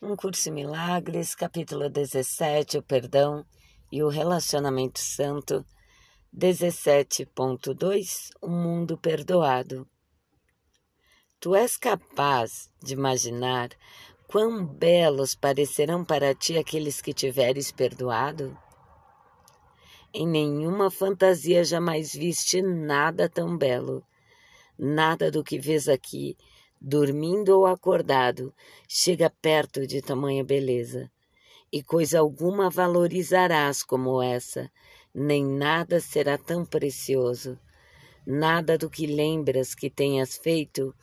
Um Curso em Milagres, capítulo 17, o perdão e o relacionamento santo, 17.2, o mundo perdoado. Tu és capaz de imaginar quão belos parecerão para ti aqueles que tiveres perdoado? Em nenhuma fantasia jamais viste nada tão belo. Nada do que vês aqui dormindo ou acordado, chega perto de tamanha beleza. E coisa alguma valorizarás como essa, nem nada será tão precioso. Nada do que lembras que tenhas feito,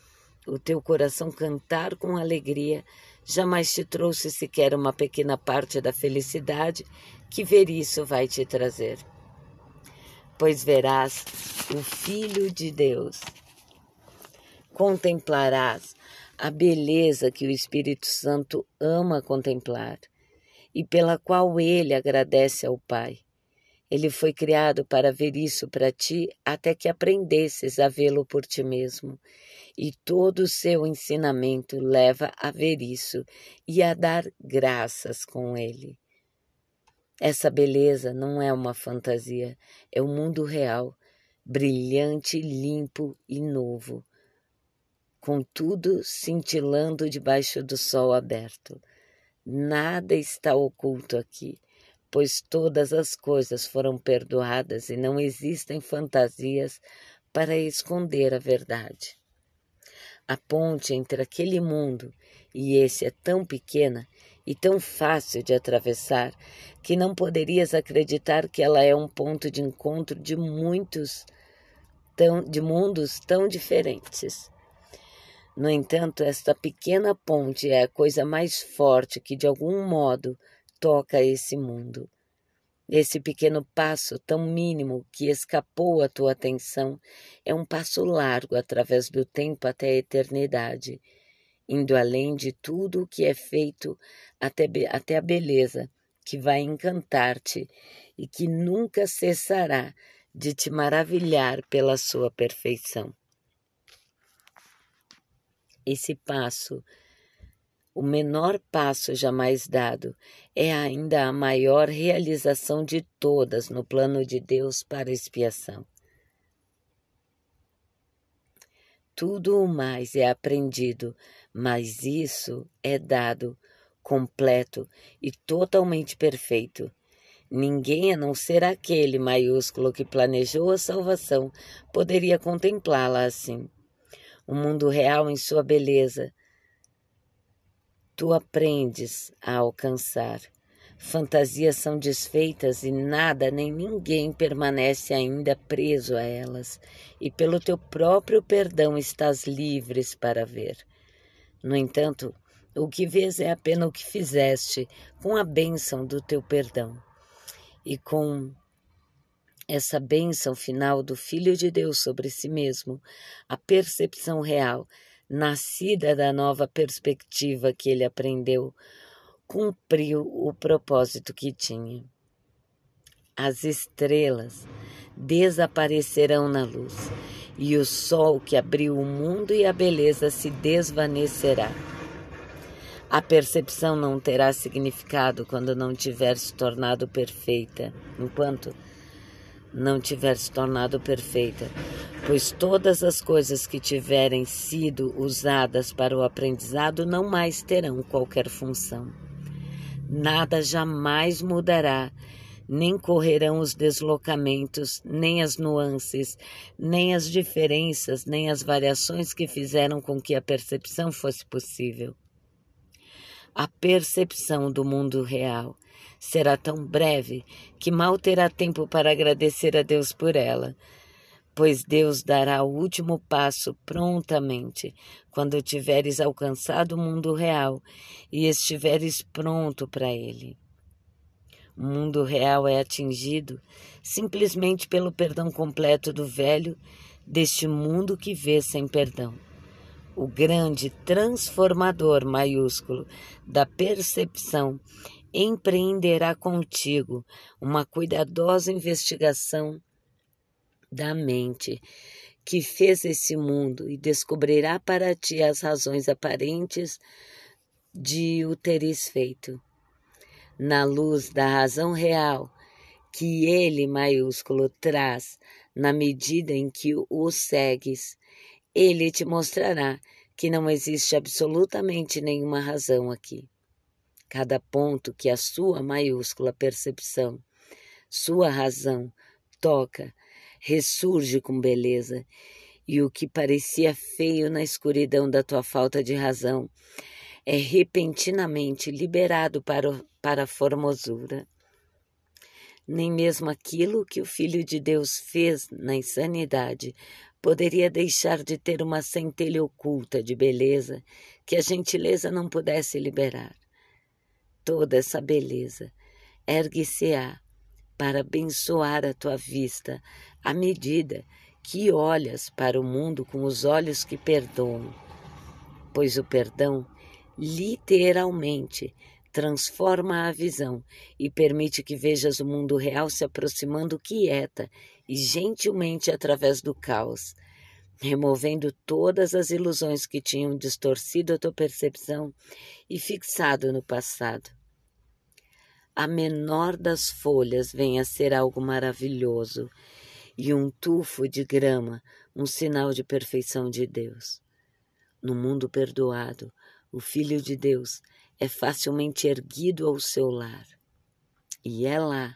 o teu coração cantar com alegria, jamais te trouxe sequer uma pequena parte da felicidade que ver isso vai te trazer. Pois verás o Filho de Deus contemplarás a beleza que o Espírito Santo ama contemplar e pela qual ele agradece ao Pai. Ele foi criado para ver isso para ti até que aprendesses a vê-lo por ti mesmo. E todo o seu ensinamento leva a ver isso e a dar graças com ele. Essa beleza não é uma fantasia, é o mundo real, brilhante, limpo e novo com tudo cintilando debaixo do sol aberto. Nada está oculto aqui, pois todas as coisas foram perdoadas e não existem fantasias para esconder a verdade. A ponte entre aquele mundo e esse é tão pequena e tão fácil de atravessar que não poderias acreditar que ela é um ponto de encontro de muitos tão, de mundos tão diferentes. No entanto, esta pequena ponte é a coisa mais forte que de algum modo toca esse mundo. Esse pequeno passo, tão mínimo que escapou à tua atenção, é um passo largo através do tempo até a eternidade, indo além de tudo o que é feito até, até a beleza, que vai encantar-te e que nunca cessará de te maravilhar pela sua perfeição esse passo, o menor passo jamais dado, é ainda a maior realização de todas no plano de Deus para expiação. Tudo o mais é aprendido, mas isso é dado, completo e totalmente perfeito. Ninguém, a não ser aquele maiúsculo que planejou a salvação, poderia contemplá-la assim o mundo real em sua beleza. Tu aprendes a alcançar. Fantasias são desfeitas e nada nem ninguém permanece ainda preso a elas, e pelo teu próprio perdão estás livres para ver. No entanto, o que vês é apenas o que fizeste com a bênção do teu perdão. E com essa bênção final do Filho de Deus sobre si mesmo, a percepção real, nascida da nova perspectiva que ele aprendeu, cumpriu o propósito que tinha. As estrelas desaparecerão na luz, e o sol que abriu o mundo e a beleza se desvanecerá. A percepção não terá significado quando não tiver se tornado perfeita, enquanto não tiver se tornado perfeita, pois todas as coisas que tiverem sido usadas para o aprendizado não mais terão qualquer função. Nada jamais mudará, nem correrão os deslocamentos, nem as nuances, nem as diferenças, nem as variações que fizeram com que a percepção fosse possível. A percepção do mundo real será tão breve que mal terá tempo para agradecer a Deus por ela, pois Deus dará o último passo prontamente quando tiveres alcançado o mundo real e estiveres pronto para ele. O mundo real é atingido simplesmente pelo perdão completo do velho deste mundo que vê sem perdão. O grande transformador maiúsculo da percepção empreenderá contigo uma cuidadosa investigação da mente que fez esse mundo e descobrirá para ti as razões aparentes de o teres feito. Na luz da razão real que ele maiúsculo traz, na medida em que o segues, ele te mostrará que não existe absolutamente nenhuma razão aqui. Cada ponto que a sua maiúscula percepção, sua razão, toca, ressurge com beleza, e o que parecia feio na escuridão da tua falta de razão é repentinamente liberado para, para a formosura. Nem mesmo aquilo que o Filho de Deus fez na insanidade poderia deixar de ter uma centelha oculta de beleza que a gentileza não pudesse liberar. Toda essa beleza. Ergue-se-á para abençoar a tua vista à medida que olhas para o mundo com os olhos que perdoam, pois o perdão literalmente transforma a visão e permite que vejas o mundo real se aproximando quieta e gentilmente através do caos, removendo todas as ilusões que tinham distorcido a tua percepção e fixado no passado. A menor das folhas vem a ser algo maravilhoso e um tufo de grama, um sinal de perfeição de Deus. No mundo perdoado, o Filho de Deus é facilmente erguido ao seu lar. E é lá.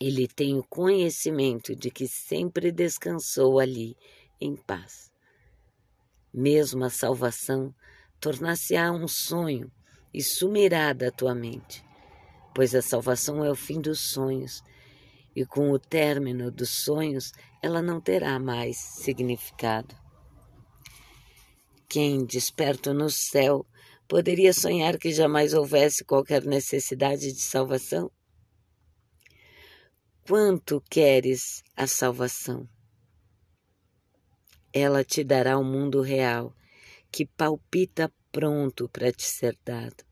Ele tem o conhecimento de que sempre descansou ali, em paz. Mesmo a salvação tornar-se-á um sonho e sumirá da tua mente, pois a salvação é o fim dos sonhos, e com o término dos sonhos ela não terá mais significado. Quem, desperto no céu, Poderia sonhar que jamais houvesse qualquer necessidade de salvação? Quanto queres a salvação? Ela te dará o um mundo real, que palpita pronto para te ser dado.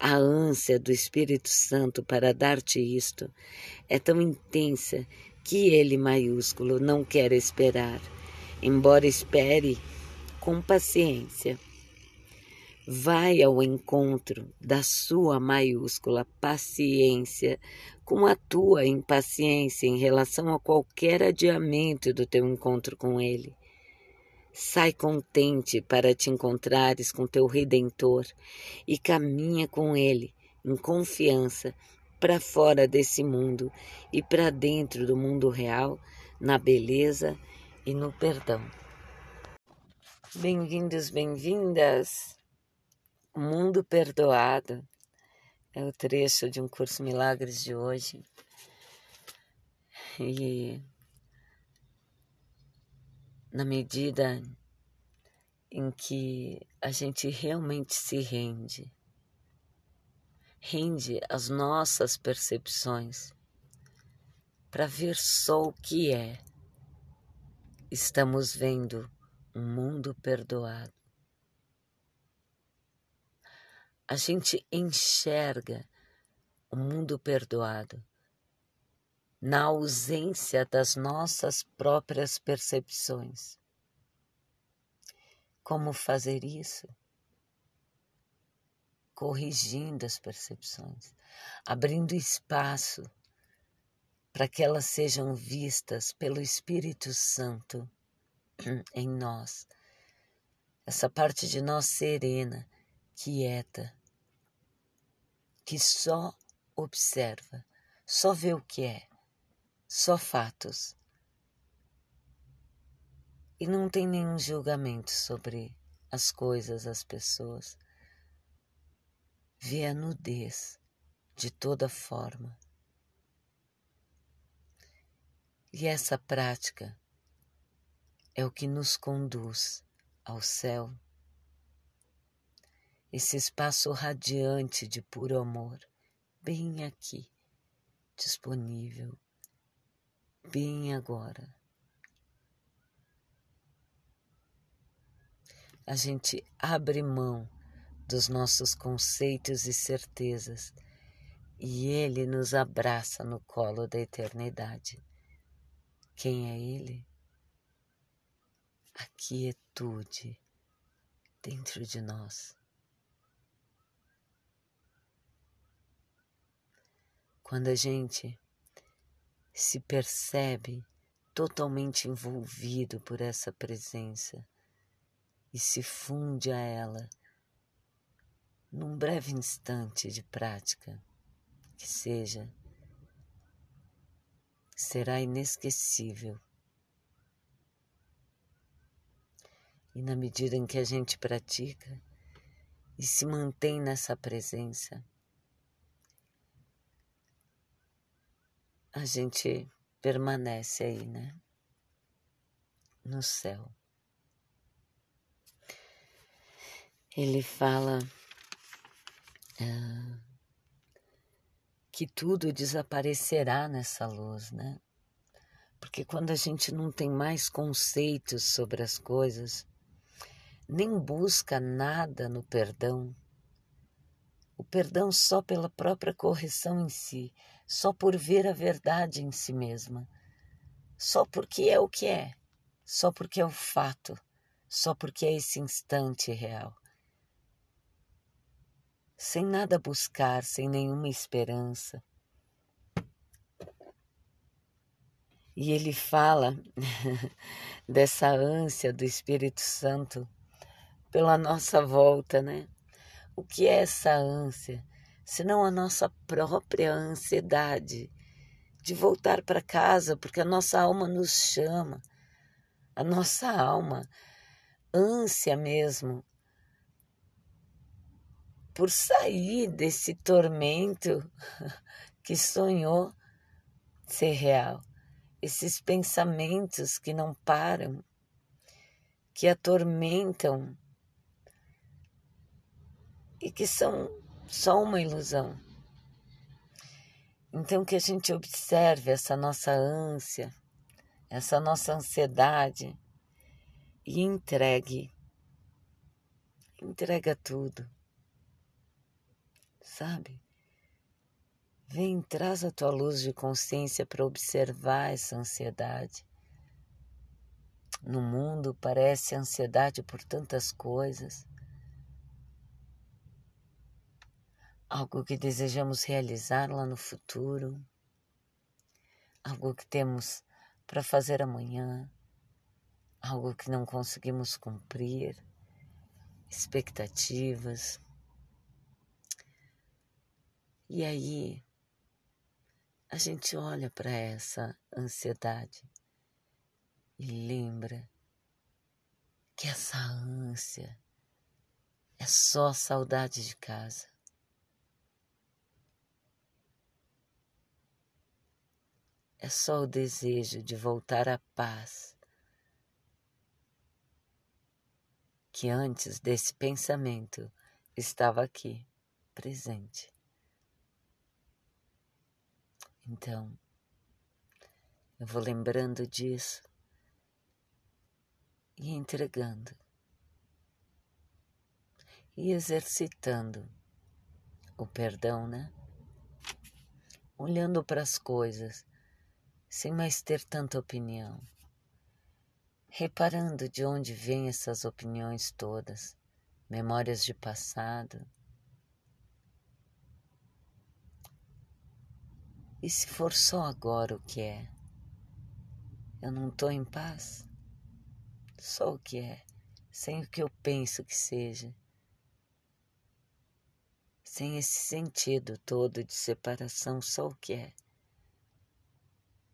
A ânsia do Espírito Santo para dar-te isto é tão intensa que ele, maiúsculo, não quer esperar, embora espere com paciência vai ao encontro da sua maiúscula paciência com a tua impaciência em relação a qualquer adiamento do teu encontro com Ele. Sai contente para te encontrares com teu Redentor e caminha com Ele em confiança para fora desse mundo e para dentro do mundo real, na beleza e no perdão. Bem-vindos, bem-vindas! Mundo Perdoado é o trecho de um curso Milagres de hoje. E na medida em que a gente realmente se rende, rende as nossas percepções para ver só o que é, estamos vendo um mundo perdoado a gente enxerga o mundo perdoado na ausência das nossas próprias percepções. Como fazer isso? Corrigindo as percepções, abrindo espaço para que elas sejam vistas pelo Espírito Santo em nós. Essa parte de nós serena, quieta, que só observa, só vê o que é, só fatos. E não tem nenhum julgamento sobre as coisas, as pessoas. Vê a nudez de toda forma. E essa prática é o que nos conduz ao céu esse espaço radiante de puro amor, bem aqui, disponível, bem agora. A gente abre mão dos nossos conceitos e certezas e Ele nos abraça no colo da eternidade. Quem é Ele? A quietude dentro de nós quando a gente se percebe totalmente envolvido por essa presença e se funde a ela num breve instante de prática que seja, será inesquecível. E na medida em que a gente pratica e se mantém nessa presença, a gente permanece aí, né? No céu. Ele fala ah, que tudo desaparecerá nessa luz, né? Porque quando a gente não tem mais conceitos sobre as coisas, nem busca nada no perdão, o perdão só pela própria correção em si, só por ver a verdade em si mesma, só porque é o que é, só porque é o fato, só porque é esse instante real. Sem nada buscar, sem nenhuma esperança. E ele fala dessa ânsia do Espírito Santo pela nossa volta, né? O que é essa ânsia? Senão a nossa própria ansiedade de voltar para casa, porque a nossa alma nos chama, a nossa alma, ânsia mesmo, por sair desse tormento que sonhou ser real, esses pensamentos que não param, que atormentam e que são só uma ilusão. Então, que a gente observe essa nossa ânsia, essa nossa ansiedade e entregue. Entrega tudo. Sabe? Vem, traz a tua luz de consciência para observar essa ansiedade. No mundo parece ansiedade por tantas coisas algo que desejamos realizar lá no futuro, algo que temos para fazer amanhã, algo que não conseguimos cumprir, expectativas. E aí a gente olha para essa ansiedade e lembra que essa ânsia é só saudade de casa. É só o desejo de voltar à paz que antes desse pensamento estava aqui, presente. Então, eu vou lembrando disso e entregando e exercitando o perdão, né? Olhando para as coisas sem mais ter tanta opinião, reparando de onde vêm essas opiniões todas, memórias de passado. E se for só agora o que é? Eu não estou em paz? Só o que é, sem o que eu penso que seja. Sem esse sentido todo de separação, só o que é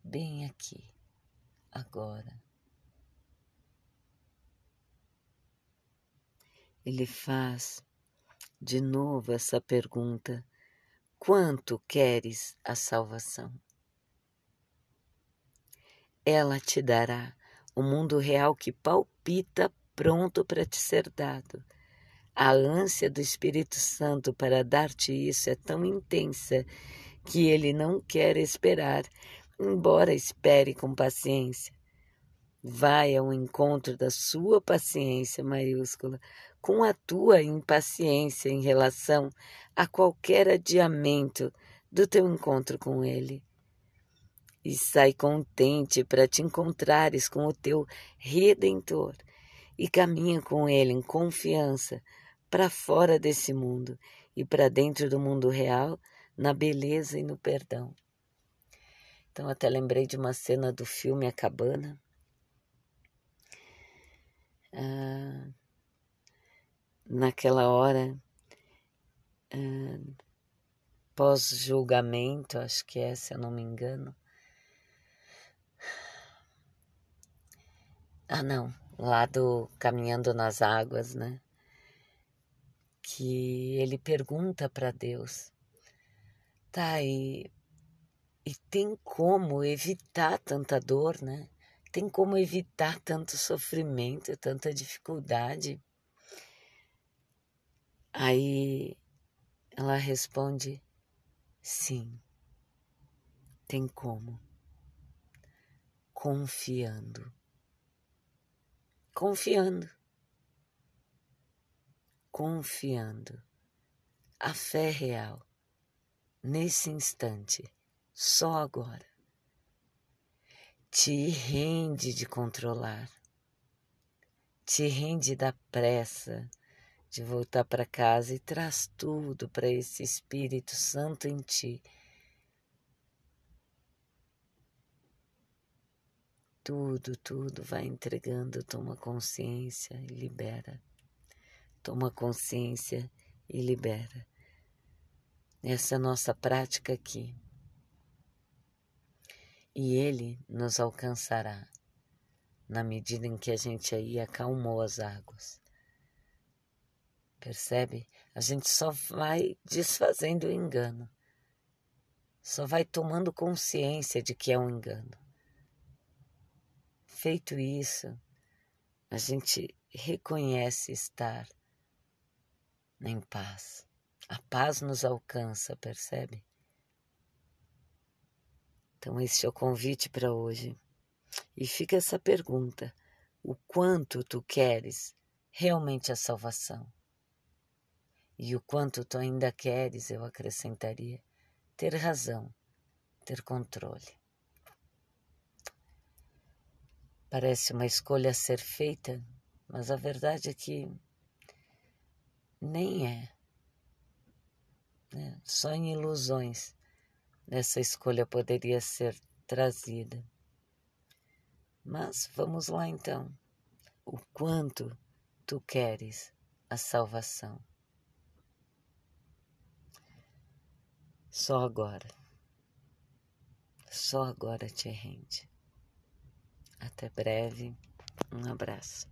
bem aqui, agora. Ele faz de novo essa pergunta: quanto queres a salvação? Ela te dará o mundo real que palpita pronto para te ser dado. A ânsia do Espírito Santo para dar-te isso é tão intensa que ele não quer esperar embora espere com paciência. Vai ao encontro da sua paciência maiúscula com a tua impaciência em relação a qualquer adiamento do teu encontro com ele. E sai contente para te encontrares com o teu Redentor e caminha com ele em confiança para fora desse mundo e para dentro do mundo real na beleza e no perdão. Então, até lembrei de uma cena do filme A Cabana. Ah, naquela hora, ah, pós-julgamento, acho que é, se eu não me engano. Ah, não, lá do Caminhando nas Águas, né? Que ele pergunta para Deus, tá, e, e tem como evitar tanta dor, né? Tem como evitar tanto sofrimento, tanta dificuldade. Aí ela responde: sim, tem como. Confiando confiando. Confiando. A fé real, nesse instante, só agora. Te rende de controlar, te rende da pressa de voltar para casa e traz tudo para esse Espírito Santo em ti Tudo, tudo vai entregando, toma consciência e libera. Toma consciência e libera. Essa é a nossa prática aqui. E ele nos alcançará na medida em que a gente aí acalmou as águas. Percebe? A gente só vai desfazendo o engano, só vai tomando consciência de que é um engano. Feito isso, a gente reconhece estar em paz. A paz nos alcança, percebe? Então, esse é o convite para hoje. E fica essa pergunta: o quanto tu queres realmente a salvação? E o quanto tu ainda queres, eu acrescentaria, ter razão, ter controle. Parece uma escolha a ser feita, mas a verdade é que nem é. Né? Só em ilusões essa escolha poderia ser trazida. Mas vamos lá então. O quanto tu queres a salvação? Só agora. Só agora te rende. Até breve. Um abraço.